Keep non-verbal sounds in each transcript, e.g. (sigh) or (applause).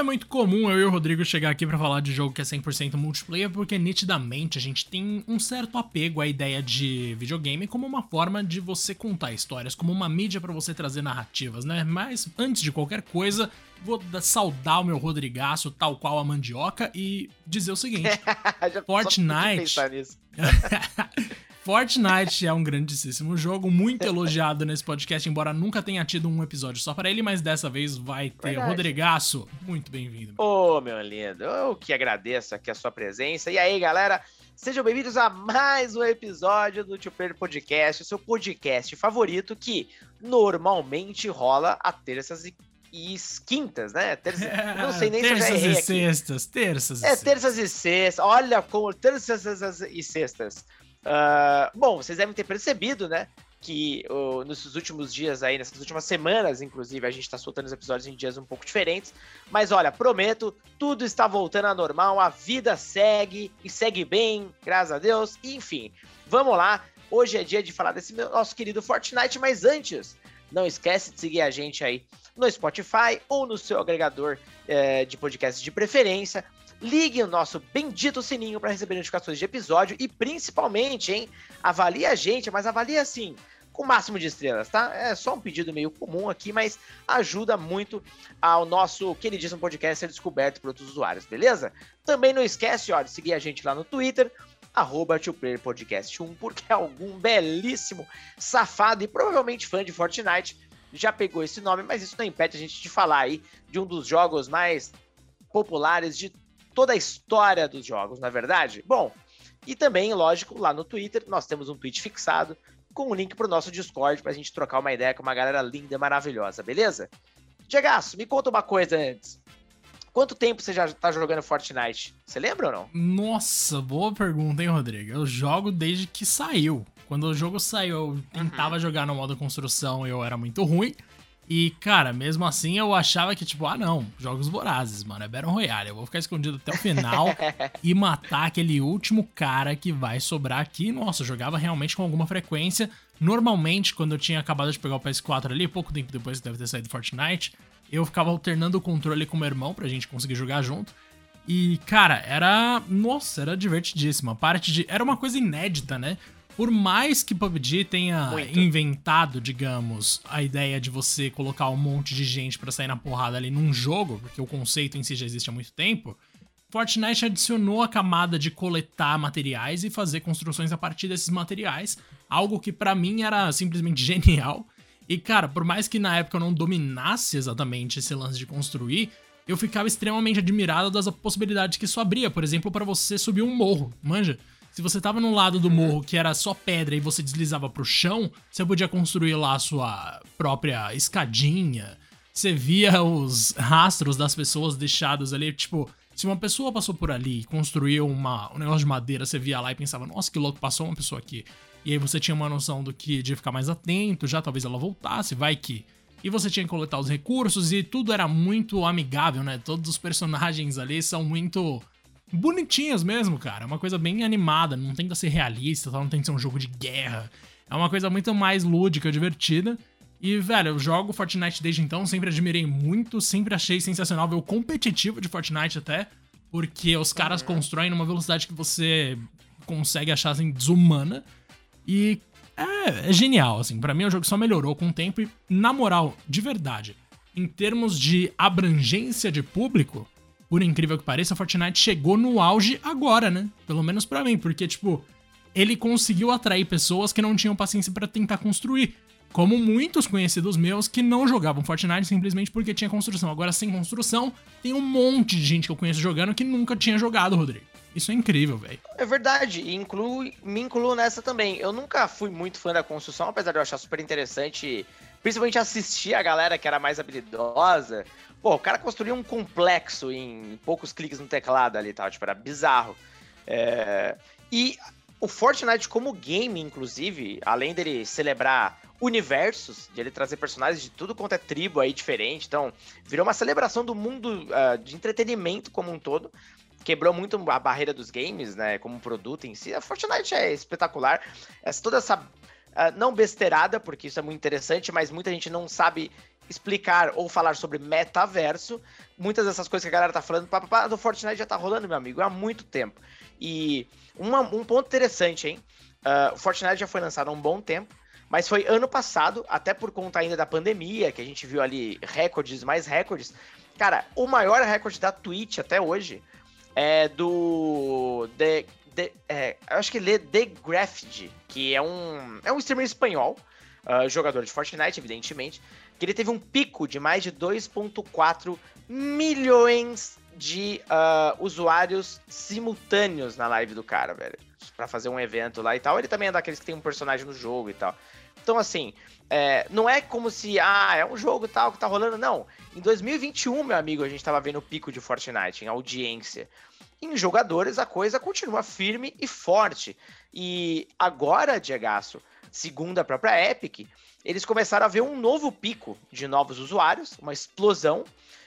é muito comum eu e o Rodrigo chegar aqui para falar de jogo que é 100% multiplayer, porque nitidamente a gente tem um certo apego à ideia de videogame como uma forma de você contar histórias, como uma mídia para você trazer narrativas, né? Mas antes de qualquer coisa, vou saudar o meu Rodrigaço, tal qual a mandioca, e dizer o seguinte: (laughs) Fortnite. (laughs) Fortnite é um grandíssimo jogo, muito elogiado nesse podcast, embora nunca tenha tido um episódio só para ele, mas dessa vez vai ter. Verdade. Rodrigaço, muito bem-vindo. Ô, oh, meu lindo, eu que agradeço aqui a sua presença. E aí, galera, sejam bem-vindos a mais um episódio do Tio Pedro Podcast, seu podcast favorito que normalmente rola a terças e e quintas, né? Terça, (laughs) não sei nem se eu já errei e aqui. sextas, terças e É, terças e sextas. Olha como terças e sextas. Uh, bom, vocês devem ter percebido, né? Que uh, nesses últimos dias aí, nessas últimas semanas, inclusive, a gente tá soltando os episódios em dias um pouco diferentes. Mas olha, prometo, tudo está voltando ao normal, a vida segue e segue bem, graças a Deus. enfim, vamos lá. Hoje é dia de falar desse nosso querido Fortnite, mas antes, não esquece de seguir a gente aí no Spotify ou no seu agregador é, de podcast de preferência. Ligue o nosso bendito sininho para receber notificações de episódio e principalmente, hein, avalie a gente, mas avalie assim, com o máximo de estrelas, tá? É só um pedido meio comum aqui, mas ajuda muito ao nosso queridíssimo podcast ser descoberto por outros usuários, beleza? Também não esquece, ó, de seguir a gente lá no Twitter, arroba Podcast 1, porque algum belíssimo safado e provavelmente fã de Fortnite já pegou esse nome, mas isso não impede a gente de falar aí de um dos jogos mais populares de toda a história dos jogos, na é verdade? Bom, e também, lógico, lá no Twitter nós temos um tweet fixado com um link pro nosso Discord pra gente trocar uma ideia com uma galera linda e maravilhosa, beleza? Diegaço, me conta uma coisa antes. Quanto tempo você já tá jogando Fortnite? Você lembra ou não? Nossa, boa pergunta, hein, Rodrigo? Eu jogo desde que saiu. Quando o jogo saiu, eu tentava uhum. jogar no modo construção e eu era muito ruim. E, cara, mesmo assim eu achava que, tipo, ah, não, jogos vorazes, mano, é Battle Royale. Eu vou ficar escondido até o final (laughs) e matar aquele último cara que vai sobrar aqui. Nossa, eu jogava realmente com alguma frequência. Normalmente, quando eu tinha acabado de pegar o PS4 ali, pouco tempo depois que deve ter saído Fortnite, eu ficava alternando o controle com meu irmão pra gente conseguir jogar junto. E, cara, era. Nossa, era divertidíssima. Parte de. Era uma coisa inédita, né? Por mais que PUBG tenha Muito. inventado, digamos, a ideia de você colocar um monte de gente para sair na porrada ali num jogo, porque o conceito em si já existe há muito tempo, Fortnite adicionou a camada de coletar materiais e fazer construções a partir desses materiais, algo que para mim era simplesmente (laughs) genial. E cara, por mais que na época eu não dominasse exatamente esse lance de construir, eu ficava extremamente admirado das possibilidades que isso abria, por exemplo, para você subir um morro, manja? Se você tava no lado do morro que era só pedra e você deslizava pro chão, você podia construir lá a sua própria escadinha. Você via os rastros das pessoas deixados ali, tipo, se uma pessoa passou por ali e construiu uma, um negócio de madeira, você via lá e pensava, nossa, que louco, passou uma pessoa aqui. E aí você tinha uma noção do que de ficar mais atento, já talvez ela voltasse, vai que. E você tinha que coletar os recursos e tudo era muito amigável, né? Todos os personagens ali são muito bonitinhas mesmo, cara. É uma coisa bem animada, não tenta ser realista, não tem que ser um jogo de guerra. É uma coisa muito mais lúdica, divertida. E, velho, eu jogo Fortnite desde então, sempre admirei muito, sempre achei sensacional ver o competitivo de Fortnite até, porque os caras uhum. constroem numa velocidade que você consegue achar assim, desumana. E é, é genial, assim. para mim o jogo só melhorou com o tempo e, na moral, de verdade, em termos de abrangência de público, por incrível que pareça, Fortnite chegou no auge agora, né? Pelo menos para mim, porque, tipo, ele conseguiu atrair pessoas que não tinham paciência para tentar construir. Como muitos conhecidos meus que não jogavam Fortnite simplesmente porque tinha construção. Agora, sem construção, tem um monte de gente que eu conheço jogando que nunca tinha jogado, Rodrigo. Isso é incrível, velho. É verdade, e me incluo nessa também. Eu nunca fui muito fã da construção, apesar de eu achar super interessante, principalmente assistir a galera que era mais habilidosa. Pô, o cara construiu um complexo em poucos cliques no teclado ali e tal, tipo, era bizarro. É... E o Fortnite como game, inclusive, além dele celebrar universos, de ele trazer personagens de tudo quanto é tribo aí diferente, então virou uma celebração do mundo uh, de entretenimento como um todo. Quebrou muito a barreira dos games, né, como produto em si. A Fortnite é espetacular. Essa, toda essa uh, não besteirada, porque isso é muito interessante, mas muita gente não sabe explicar ou falar sobre metaverso. Muitas dessas coisas que a galera tá falando, pá, do Fortnite já tá rolando, meu amigo, há muito tempo. E uma, um ponto interessante, hein? Uh, o Fortnite já foi lançado há um bom tempo, mas foi ano passado, até por conta ainda da pandemia, que a gente viu ali recordes, mais recordes. Cara, o maior recorde da Twitch até hoje é do. The, The, é, eu acho que lê The Graffid, que é um, é um streamer espanhol, uh, jogador de Fortnite, evidentemente, que ele teve um pico de mais de 2,4 milhões de uh, usuários simultâneos na live do cara, velho. Pra fazer um evento lá e tal. Ele também é daqueles que tem um personagem no jogo e tal. Então, assim, é, não é como se, ah, é um jogo tal que tá rolando. Não. Em 2021, meu amigo, a gente tava vendo o pico de Fortnite em audiência. Em jogadores, a coisa continua firme e forte. E agora, Diegaço, segundo a própria Epic, eles começaram a ver um novo pico de novos usuários, uma explosão,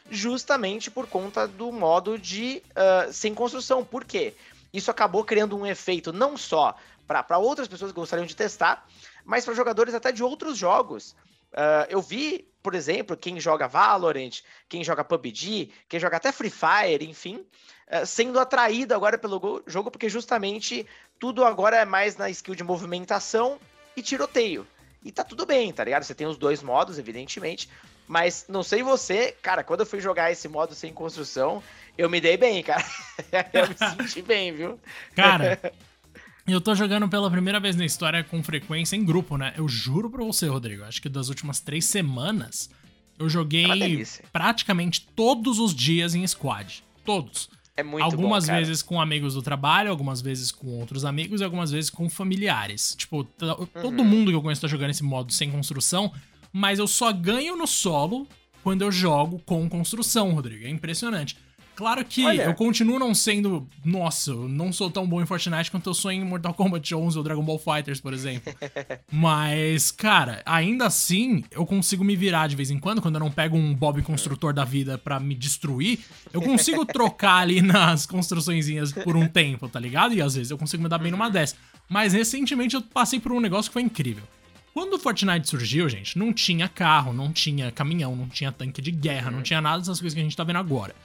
justamente por conta do modo de uh, sem construção. Por quê? Isso acabou criando um efeito não só para outras pessoas que gostariam de testar, mas para jogadores até de outros jogos. Uh, eu vi, por exemplo, quem joga Valorant, quem joga PUBG, quem joga até Free Fire, enfim, uh, sendo atraído agora pelo jogo, porque justamente tudo agora é mais na skill de movimentação e tiroteio. E tá tudo bem, tá ligado? Você tem os dois modos, evidentemente. Mas não sei você, cara, quando eu fui jogar esse modo sem construção, eu me dei bem, cara. (laughs) eu me senti bem, viu? Cara, (laughs) Eu tô jogando pela primeira vez na história com frequência em grupo, né? Eu juro pra você, Rodrigo. Acho que das últimas três semanas eu joguei praticamente todos os dias em squad. Todos. É muito Algumas bom, vezes com amigos do trabalho, algumas vezes com outros amigos e algumas vezes com familiares. Tipo, todo uhum. mundo que eu conheço tá jogando esse modo sem construção, mas eu só ganho no solo quando eu jogo com construção, Rodrigo. É impressionante. Claro que Olha. eu continuo não sendo. Nossa, eu não sou tão bom em Fortnite quanto eu sou em Mortal Kombat 11 ou Dragon Ball Fighters, por exemplo. (laughs) Mas, cara, ainda assim, eu consigo me virar de vez em quando, quando eu não pego um Bob construtor da vida para me destruir. Eu consigo trocar ali (laughs) nas construçõezinhas por um tempo, tá ligado? E às vezes eu consigo me dar bem numa dessas. Mas recentemente eu passei por um negócio que foi incrível. Quando o Fortnite surgiu, gente, não tinha carro, não tinha caminhão, não tinha tanque de guerra, não tinha nada dessas coisas que a gente tá vendo agora.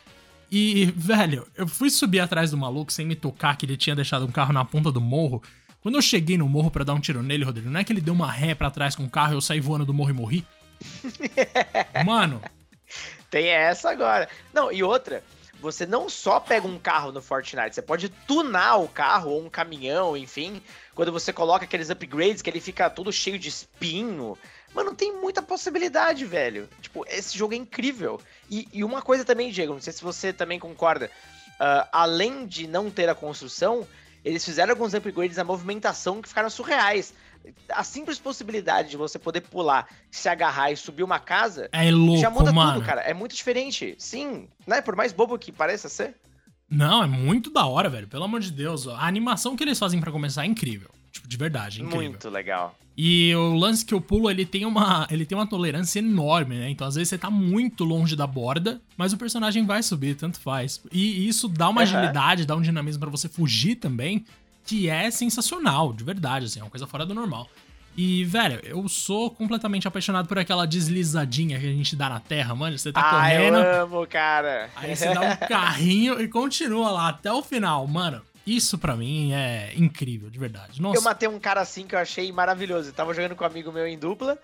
E, velho, eu fui subir atrás do maluco sem me tocar que ele tinha deixado um carro na ponta do morro. Quando eu cheguei no morro para dar um tiro nele, Rodrigo, não é que ele deu uma ré para trás com o carro e eu saí voando do morro e morri? (laughs) Mano. Tem essa agora. Não, e outra, você não só pega um carro no Fortnite, você pode tunar o carro ou um caminhão, enfim, quando você coloca aqueles upgrades que ele fica todo cheio de espinho. Mano, tem muita possibilidade, velho. Tipo, esse jogo é incrível. E, e uma coisa também, Diego, não sei se você também concorda. Uh, além de não ter a construção, eles fizeram alguns upgrades na movimentação que ficaram surreais. A simples possibilidade de você poder pular, se agarrar e subir uma casa é louco, já muda mano. tudo, cara. É muito diferente. Sim, né? Por mais bobo que pareça ser. Não, é muito da hora, velho. Pelo amor de Deus. A animação que eles fazem para começar é incrível. Tipo, de verdade, incrível. Muito legal. E o lance que eu pulo, ele tem uma, ele tem uma tolerância enorme, né? Então, às vezes, você tá muito longe da borda, mas o personagem vai subir, tanto faz. E isso dá uma uhum. agilidade, dá um dinamismo para você fugir também, que é sensacional, de verdade, assim, é uma coisa fora do normal. E, velho, eu sou completamente apaixonado por aquela deslizadinha que a gente dá na terra, mano. Você tá ah, correndo. Eu amo, cara. Aí você dá um carrinho e continua lá até o final, mano. Isso para mim é incrível, de verdade. Nossa. Eu matei um cara assim que eu achei maravilhoso. Eu tava jogando com um amigo meu em dupla.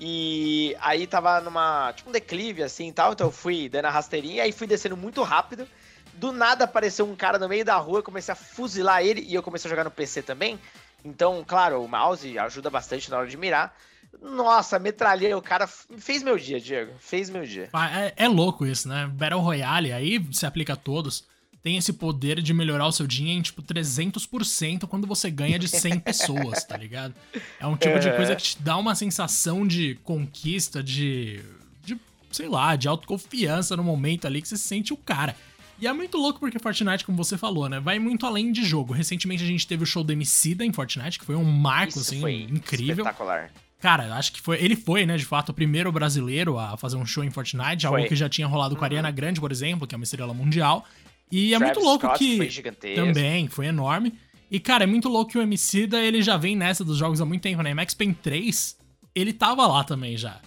E aí tava numa. Tipo um declive assim e tal. Então eu fui dando a rasteirinha, aí fui descendo muito rápido. Do nada apareceu um cara no meio da rua, eu comecei a fuzilar ele e eu comecei a jogar no PC também. Então, claro, o mouse ajuda bastante na hora de mirar. Nossa, metralhei o cara. Fez meu dia, Diego. Fez meu dia. É, é, louco isso, né? Battle Royale aí se aplica a todos. Tem esse poder de melhorar o seu dia em, tipo, 300% quando você ganha de 100 (laughs) pessoas, tá ligado? É um tipo é. de coisa que te dá uma sensação de conquista, de. de sei lá, de autoconfiança no momento ali que você se sente o cara. E é muito louco porque Fortnite, como você falou, né? Vai muito além de jogo. Recentemente a gente teve o show do Emicida em Fortnite, que foi um marco, Isso assim, incrível. Espetacular. Cara, acho que foi. Ele foi, né, de fato, o primeiro brasileiro a fazer um show em Fortnite, foi. algo que já tinha rolado com a Ariana uhum. Grande, por exemplo, que é uma estrela mundial. E é Travis muito louco Scott que. Foi gigantesco. Também, foi enorme. E, cara, é muito louco que o Emicida, ele já vem nessa dos jogos há muito tempo, né? Max Payne 3, ele tava lá também já.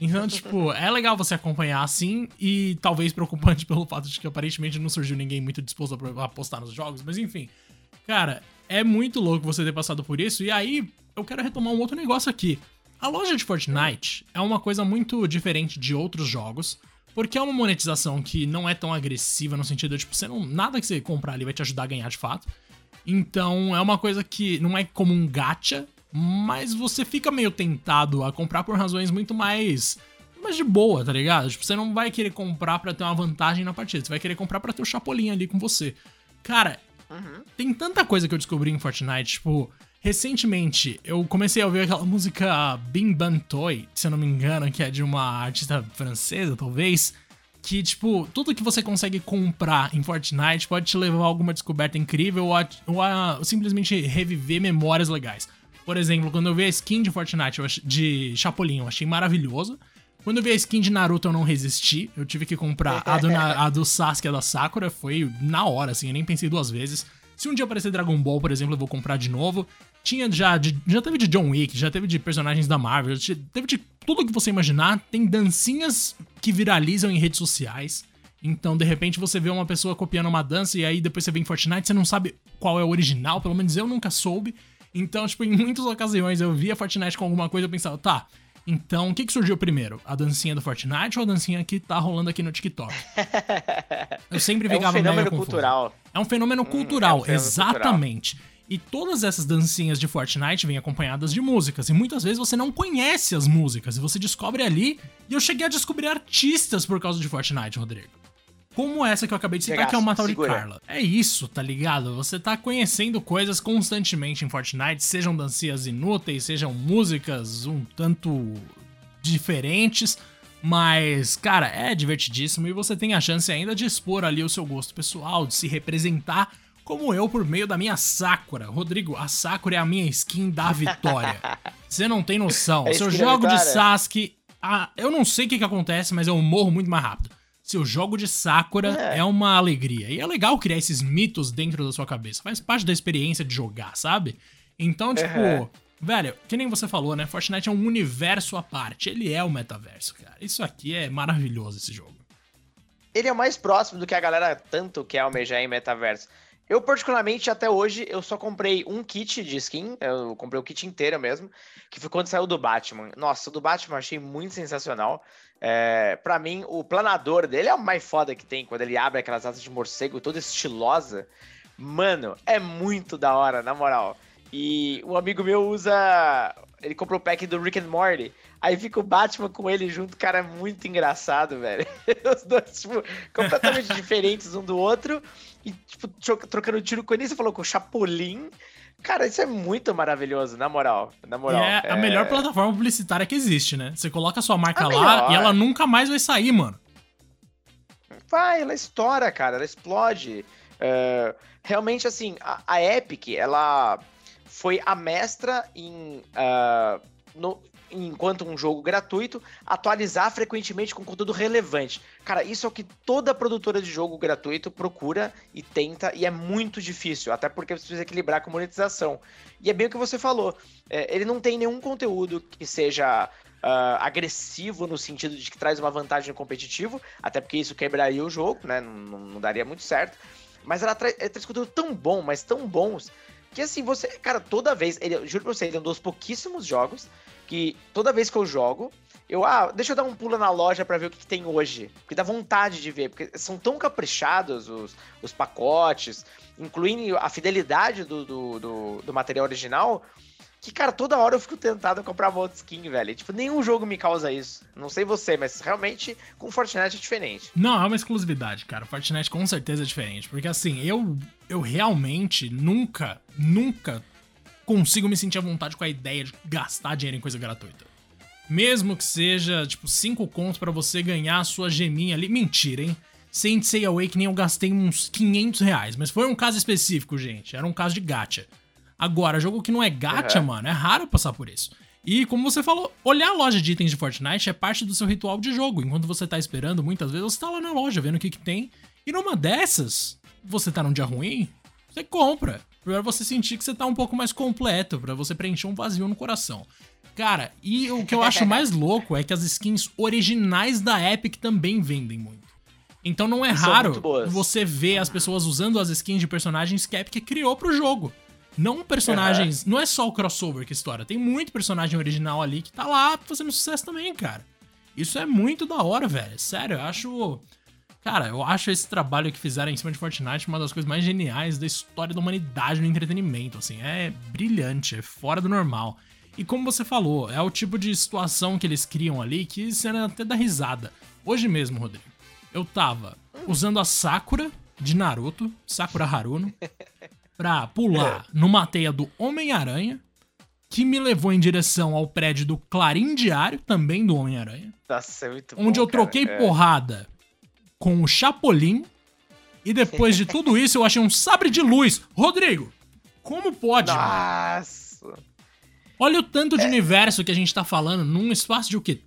Então, (laughs) tipo, é legal você acompanhar assim e talvez preocupante (laughs) pelo fato de que aparentemente não surgiu ninguém muito disposto a apostar nos jogos, mas enfim. Cara, é muito louco você ter passado por isso. E aí, eu quero retomar um outro negócio aqui. A loja de Fortnite é uma coisa muito diferente de outros jogos, porque é uma monetização que não é tão agressiva no sentido de, tipo, você não, nada que você comprar ali vai te ajudar a ganhar de fato. Então, é uma coisa que não é como um gacha, mas você fica meio tentado a comprar por razões muito mais mais de boa, tá ligado? Tipo, você não vai querer comprar para ter uma vantagem na partida, você vai querer comprar para ter o Chapolin ali com você. Cara, uhum. tem tanta coisa que eu descobri em Fortnite, tipo, recentemente eu comecei a ouvir aquela música Bing Ban Toy, se eu não me engano, que é de uma artista francesa, talvez, que, tipo, tudo que você consegue comprar em Fortnite pode te levar a alguma descoberta incrível ou a, ou a simplesmente reviver memórias legais. Por exemplo, quando eu vi a skin de Fortnite de Chapolin, eu achei maravilhoso. Quando eu vi a skin de Naruto, eu não resisti. Eu tive que comprar a do, a do Sasuke e a da Sakura. Foi na hora, assim, eu nem pensei duas vezes. Se um dia aparecer Dragon Ball, por exemplo, eu vou comprar de novo. Tinha já. De, já teve de John Wick, já teve de personagens da Marvel, teve de tudo que você imaginar. Tem dancinhas que viralizam em redes sociais. Então, de repente, você vê uma pessoa copiando uma dança e aí depois você vê em Fortnite, você não sabe qual é o original, pelo menos eu nunca soube. Então, tipo, em muitas ocasiões eu via Fortnite com alguma coisa e eu pensava, tá, então o que, que surgiu primeiro? A dancinha do Fortnite ou a dancinha que tá rolando aqui no TikTok? (laughs) Eu sempre ficava É um fenômeno cultural. É um fenômeno cultural, hum, é um fenômeno exatamente. Cultural. E todas essas dancinhas de Fortnite vêm acompanhadas de músicas. E muitas vezes você não conhece as músicas. E você descobre ali. E eu cheguei a descobrir artistas por causa de Fortnite, Rodrigo como essa que eu acabei de citar, que é uma tal de Carla. É isso, tá ligado? Você tá conhecendo coisas constantemente em Fortnite, sejam dancinhas inúteis, sejam músicas um tanto diferentes, mas, cara, é divertidíssimo e você tem a chance ainda de expor ali o seu gosto pessoal, de se representar como eu por meio da minha Sakura. Rodrigo, a Sakura é a minha skin da vitória. (laughs) Você não tem noção. É Se eu jogo de Sasuke, ah, eu não sei o que, que acontece, mas eu morro muito mais rápido seu jogo de Sakura é. é. uma alegria. E é legal criar esses mitos dentro da sua cabeça. Faz parte da experiência de jogar, sabe? Então, tipo, uhum. velho, que nem você falou, né? Fortnite é um universo à parte. Ele é o metaverso, cara. Isso aqui é maravilhoso, esse jogo. Ele é mais próximo do que a galera tanto quer almejar em metaverso. Eu, particularmente, até hoje, eu só comprei um kit de skin. Eu comprei o kit inteiro mesmo. Que foi quando saiu do Batman. Nossa, o do Batman eu achei muito sensacional. É, para mim, o planador dele é o mais foda que tem. Quando ele abre aquelas asas de morcego toda estilosa. Mano, é muito da hora, na moral. E um amigo meu usa. Ele comprou o pack do Rick and Morty. Aí fica o Batman com ele junto, cara, é muito engraçado, velho. (laughs) Os dois, tipo, completamente diferentes um do outro e, tipo, trocando tiro com ele. Você falou com o Chapolin. Cara, isso é muito maravilhoso, na moral. Na moral. é, é, a melhor plataforma publicitária que existe, né? Você coloca a sua marca a lá melhor. e ela nunca mais vai sair, mano. Vai, ela estoura, cara, ela explode. Uh, realmente, assim, a, a, Epic, ela foi a mestra em. Uh, no, enquanto um jogo gratuito, atualizar frequentemente com conteúdo relevante. Cara, isso é o que toda produtora de jogo gratuito procura e tenta, e é muito difícil, até porque você precisa equilibrar com monetização. E é bem o que você falou, é, ele não tem nenhum conteúdo que seja uh, agressivo no sentido de que traz uma vantagem competitivo, até porque isso quebraria o jogo, né? Não, não daria muito certo. Mas ela, tra ela traz conteúdo tão bom, mas tão bons, que assim, você. Cara, toda vez. Ele, juro pra você, ele é um dos pouquíssimos jogos que toda vez que eu jogo, eu, ah, deixa eu dar um pulo na loja para ver o que, que, tem hoje. Porque dá vontade de ver, porque são tão caprichados os, os pacotes, incluindo a fidelidade do, do, do, do material original, que, cara, toda hora eu fico tentado a comprar outra skin, velho. Tipo, nenhum jogo me causa isso. Não sei você, mas realmente com Fortnite é diferente. Não, é uma exclusividade, cara. Fortnite com certeza é diferente. Porque assim, eu, eu realmente nunca, nunca consigo me sentir à vontade com a ideia de gastar dinheiro em coisa gratuita. Mesmo que seja, tipo, 5 contos para você ganhar a sua geminha ali. Mentira, hein? Say Awakening eu gastei uns 500 reais, mas foi um caso específico, gente. Era um caso de gacha. Agora, jogo que não é gacha, mano, é raro passar por isso. E como você falou, olhar a loja de itens de Fortnite é parte do seu ritual de jogo. Enquanto você tá esperando, muitas vezes você tá lá na loja vendo o que, que tem. E numa dessas, você tá num dia ruim, você compra para você sentir que você tá um pouco mais completo, para você preencher um vazio no coração. Cara, e o que eu acho (laughs) mais louco é que as skins originais da Epic também vendem muito. Então não é São raro você ver as pessoas usando as skins de personagens que a Epic criou pro jogo. Não personagens. Não é só o crossover que estoura. Tem muito personagem original ali que tá lá fazendo sucesso também, cara. Isso é muito da hora, velho. Sério, eu acho. Cara, eu acho esse trabalho que fizeram em cima de Fortnite uma das coisas mais geniais da história da humanidade no entretenimento. Assim, é brilhante, é fora do normal. E como você falou, é o tipo de situação que eles criam ali que você até dá risada. Hoje mesmo, Rodrigo, eu tava usando a Sakura de Naruto, Sakura Haruno, (laughs) pra pular numa teia do Homem-Aranha, que me levou em direção ao prédio do Clarim Diário, também do Homem-Aranha, Nossa, é muito onde bom, eu troquei cara. É. porrada com o Chapolin, e depois de tudo isso eu achei um sabre de luz. Rodrigo, como pode, mano? Nossa. Olha o tanto de universo que a gente tá falando num espaço de o quê?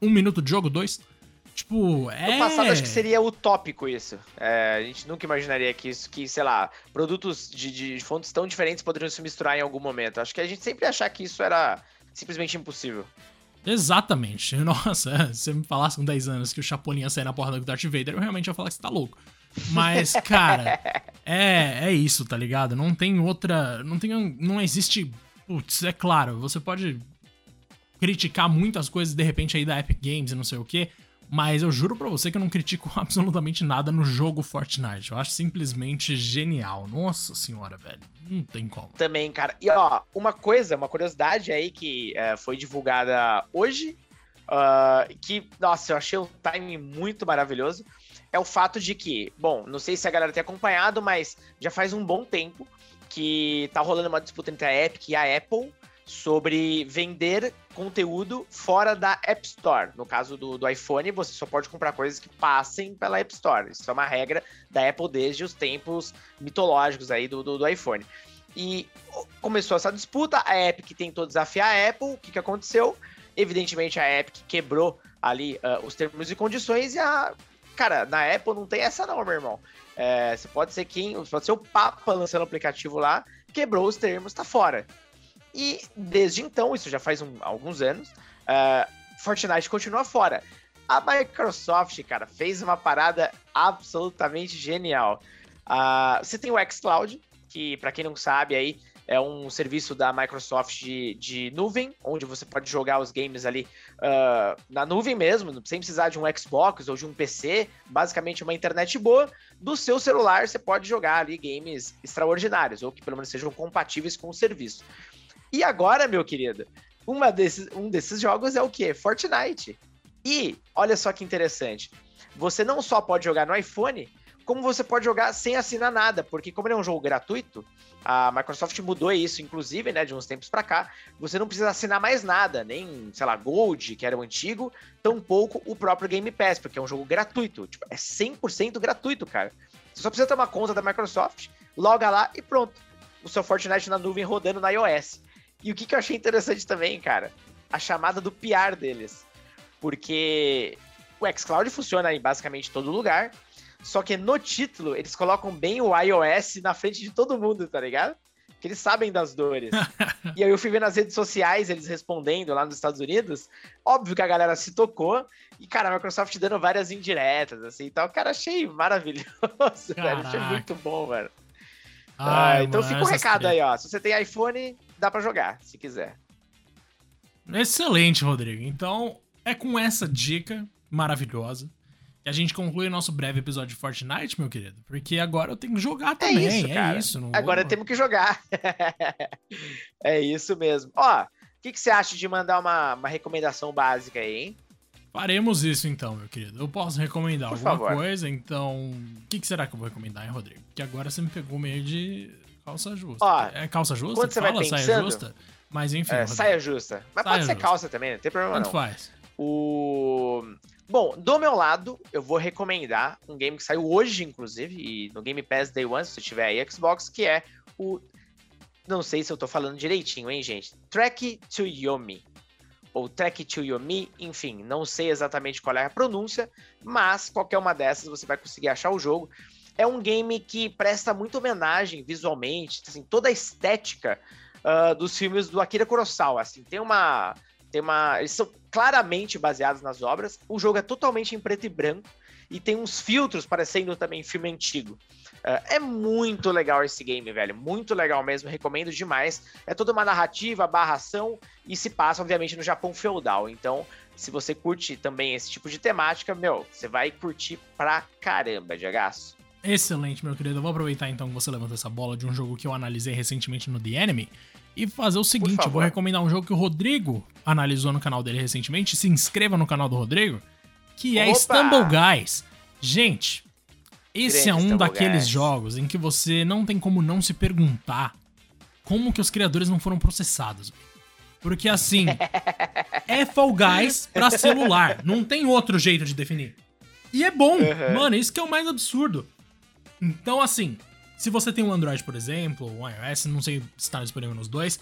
Um minuto de jogo? Dois? Tipo, é. No passado acho que seria utópico isso. É, a gente nunca imaginaria que isso, que, sei lá, produtos de, de fontes tão diferentes poderiam se misturar em algum momento. Acho que a gente sempre achar que isso era simplesmente impossível. Exatamente. (laughs) Nossa, é, se você me falasse com 10 anos que o Chapolin ia sair na porta do Darth Vader, eu realmente ia falar que você tá louco. Mas, (laughs) cara, é, é isso, tá ligado? Não tem outra. Não tem. Não existe. Putz, é claro, você pode criticar muitas coisas de repente aí da Epic Games e não sei o quê. Mas eu juro pra você que eu não critico (laughs) absolutamente nada no jogo Fortnite. Eu acho simplesmente genial. Nossa senhora, velho. Não tem como. Também, cara. E ó, uma coisa, uma curiosidade aí que é, foi divulgada hoje, ah, que, nossa, eu achei o timing muito maravilhoso, é o fato de que, bom, não sei se a galera tem acompanhado, mas já faz um bom tempo que tá rolando uma disputa entre a Epic e a Apple sobre vender conteúdo fora da App Store. No caso do, do iPhone, você só pode comprar coisas que passem pela App Store. Isso é uma regra da Apple desde os tempos mitológicos aí do, do, do iPhone. E começou essa disputa, a Epic tentou desafiar a Apple, o que, que aconteceu? Evidentemente a Epic quebrou ali ah, os termos e condições e a... Cara, na Apple não tem essa não, meu irmão. É, você pode ser quem, pode ser o Papa lançando o aplicativo lá, quebrou os termos, tá fora. E desde então, isso já faz um- alguns anos, ah, Fortnite continua fora. A Microsoft, cara, fez uma parada absolutamente genial. Ah, você tem o xCloud, que para quem não sabe aí é um serviço da Microsoft de, de nuvem, onde você pode jogar os games ali ah, na nuvem mesmo, sem precisar de um Xbox ou de um PC, basicamente uma internet boa. Do seu celular você pode jogar ali games extraordinários, ou que pelo menos sejam compatíveis com o serviço. E agora, meu querido, uma desses, um desses jogos é o quê? Fortnite. E olha só que interessante. Você não só pode jogar no iPhone, como você pode jogar sem assinar nada, porque como ele é um jogo gratuito, a Microsoft mudou isso, inclusive, né, de uns tempos pra cá. Você não precisa assinar mais nada, nem, sei lá, Gold, que era o antigo, tampouco o próprio Game Pass, porque é um jogo gratuito. Tipo, é 100% gratuito, cara. Você só precisa uma conta da Microsoft, loga lá e pronto. O seu Fortnite na nuvem rodando na iOS. E o que, que eu achei interessante também, cara? A chamada do PR deles. Porque o xCloud funciona em basicamente todo lugar, só que no título eles colocam bem o iOS na frente de todo mundo, tá ligado? Que eles sabem das dores. (laughs) e aí eu fui ver nas redes sociais eles respondendo lá nos Estados Unidos. Óbvio que a galera se tocou. E, cara, a Microsoft dando várias indiretas, assim e tal. Cara, achei maravilhoso, (laughs) velho. Achei Caraca. muito bom, velho. Ai, Ah, então mano, fica o essas recado aí, ó. Se você tem iPhone, dá pra jogar, se quiser. Excelente, Rodrigo. Então, é com essa dica maravilhosa que a gente conclui o nosso breve episódio de Fortnite, meu querido. Porque agora eu tenho que jogar também. isso, cara. É isso. Não Agora vou- temos que jogar. (laughs) é isso mesmo. Ó, o que, que você acha de mandar uma, uma recomendação básica aí, hein? Faremos isso então, meu querido. Eu posso recomendar Por alguma favor. coisa, então. O que, que será que eu vou recomendar, hein, Rodrigo? Porque agora você me pegou meio de calça justa. Ó, é calça justa? quando você vai fala? Saia pensando- justa? Mas enfim. É, saia justa. Mas Saia pode ser justa. calça também, não tem problema Tanto não. faz. O... Bom, do meu lado, eu vou recomendar um game que saiu hoje, inclusive, e no Game Pass Day One, se você tiver aí Xbox, que é o. Não sei se eu tô falando direitinho, hein, gente? Trek to Yomi. Ou Trek to Yomi, enfim, não sei exatamente qual é a pronúncia, mas qualquer uma dessas você vai conseguir achar o jogo. É um game que presta muita homenagem visualmente, assim, toda a estética uh, dos filmes do Akira Kurosawa. Assim, tem uma, tem uma, eles são claramente baseados nas obras. O jogo é totalmente em preto e branco e tem uns filtros parecendo também filme antigo. Uh, é muito legal esse game, velho. Muito legal mesmo, recomendo demais. É toda uma narrativa, barração e se passa, obviamente, no Japão feudal. Então, se você curte também esse tipo de temática, meu, você vai curtir pra caramba, Diagaço. Excelente, meu querido. Eu vou aproveitar então que você levantou essa bola de um jogo que eu analisei recentemente no The Enemy e fazer o seguinte: eu vou recomendar um jogo que o Rodrigo analisou no canal dele recentemente. Se inscreva no canal do Rodrigo, que é Opa! Stumble Guys. Gente, esse Grande é um Stumble daqueles Guys. jogos em que você não tem como não se perguntar como que os criadores não foram processados. Porque assim, (laughs) é Fall Guys pra celular. Não tem outro jeito de definir. E é bom. Uhum. Mano, isso que é o mais absurdo. Então, assim, se você tem um Android, por exemplo, um iOS, não sei se está disponível nos dois,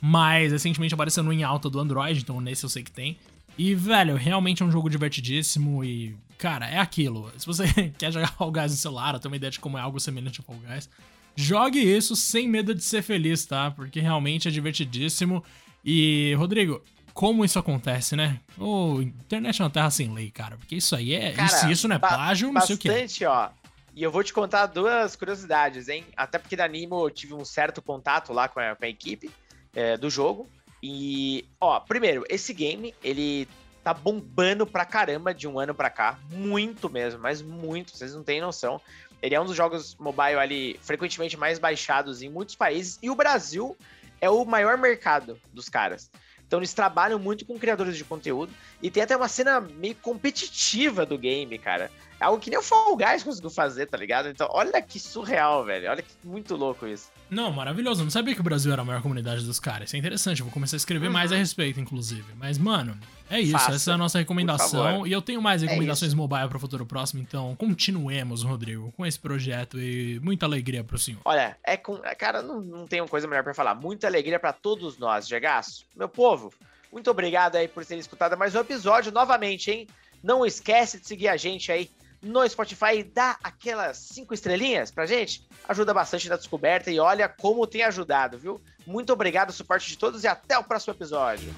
mas recentemente apareceu no em alta do Android, então nesse eu sei que tem. E, velho, realmente é um jogo divertidíssimo e, cara, é aquilo. Se você (laughs) quer jogar Fall Guys no celular, ou tem uma ideia de como é algo semelhante a Fall Guys, jogue isso sem medo de ser feliz, tá? Porque realmente é divertidíssimo. E, Rodrigo, como isso acontece, né? Ô, oh, internet é uma terra sem lei, cara. Porque isso aí é. Cara, se isso não é plágio, não sei o quê. Bastante, ó. E eu vou te contar duas curiosidades, hein? Até porque da Nimo eu tive um certo contato lá com a, com a equipe é, do jogo. E, ó, primeiro, esse game, ele tá bombando pra caramba de um ano pra cá. Muito mesmo, mas muito, vocês não têm noção. Ele é um dos jogos mobile ali frequentemente mais baixados em muitos países. E o Brasil é o maior mercado dos caras. Então eles trabalham muito com criadores de conteúdo e tem até uma cena meio competitiva do game, cara. É algo que nem o Fall Guys conseguiu fazer, tá ligado? Então, olha que surreal, velho. Olha que muito louco isso. Não, maravilhoso. Eu não sabia que o Brasil era a maior comunidade dos caras. Isso é interessante. Eu vou começar a escrever uhum. mais a respeito, inclusive. Mas, mano, é isso. Faça, Essa é a nossa recomendação. E eu tenho mais é recomendações é mobile para o futuro próximo. Então, continuemos, Rodrigo, com esse projeto e muita alegria pro senhor. Olha, é com. Cara, não, não tenho coisa melhor para falar. Muita alegria para todos nós, Gegaço. Meu povo, muito obrigado aí por terem escutado mais um episódio novamente, hein? Não esquece de seguir a gente aí no Spotify e dá aquelas cinco estrelinhas pra gente. Ajuda bastante na descoberta e olha como tem ajudado, viu? Muito obrigado, suporte de todos e até o próximo episódio.